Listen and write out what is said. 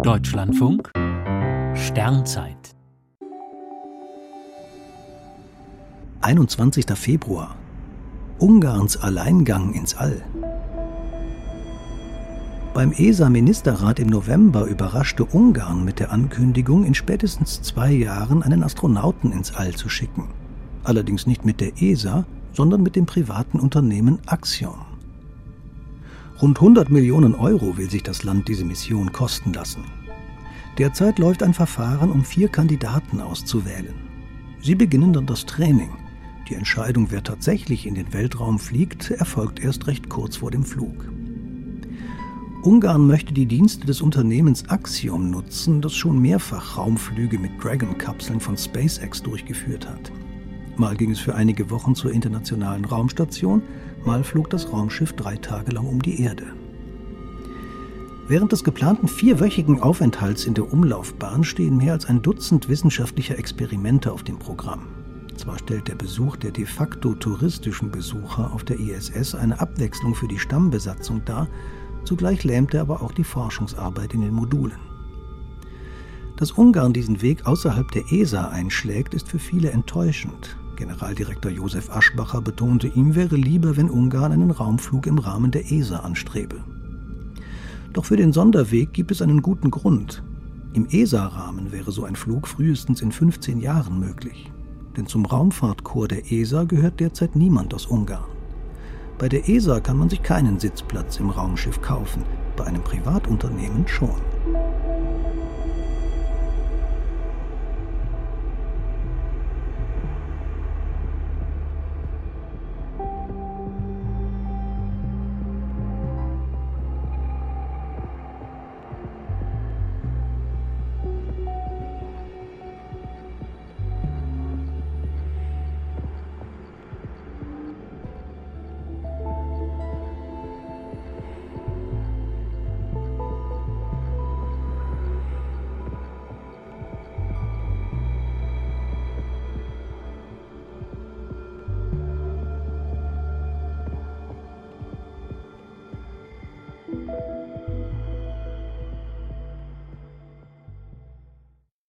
Deutschlandfunk Sternzeit 21. Februar Ungarns Alleingang ins All beim ESA-Ministerrat im November überraschte Ungarn mit der Ankündigung, in spätestens zwei Jahren einen Astronauten ins All zu schicken. Allerdings nicht mit der ESA, sondern mit dem privaten Unternehmen Axiom. Rund 100 Millionen Euro will sich das Land diese Mission kosten lassen. Derzeit läuft ein Verfahren, um vier Kandidaten auszuwählen. Sie beginnen dann das Training. Die Entscheidung, wer tatsächlich in den Weltraum fliegt, erfolgt erst recht kurz vor dem Flug. Ungarn möchte die Dienste des Unternehmens Axiom nutzen, das schon mehrfach Raumflüge mit Dragon-Kapseln von SpaceX durchgeführt hat. Mal ging es für einige Wochen zur internationalen Raumstation, mal flog das Raumschiff drei Tage lang um die Erde. Während des geplanten vierwöchigen Aufenthalts in der Umlaufbahn stehen mehr als ein Dutzend wissenschaftlicher Experimente auf dem Programm. Zwar stellt der Besuch der de facto touristischen Besucher auf der ISS eine Abwechslung für die Stammbesatzung dar, Zugleich lähmte aber auch die Forschungsarbeit in den Modulen. Dass Ungarn diesen Weg außerhalb der ESA einschlägt, ist für viele enttäuschend. Generaldirektor Josef Aschbacher betonte, ihm wäre lieber, wenn Ungarn einen Raumflug im Rahmen der ESA anstrebe. Doch für den Sonderweg gibt es einen guten Grund. Im ESA-Rahmen wäre so ein Flug frühestens in 15 Jahren möglich. Denn zum Raumfahrtkorps der ESA gehört derzeit niemand aus Ungarn. Bei der ESA kann man sich keinen Sitzplatz im Raumschiff kaufen, bei einem Privatunternehmen schon.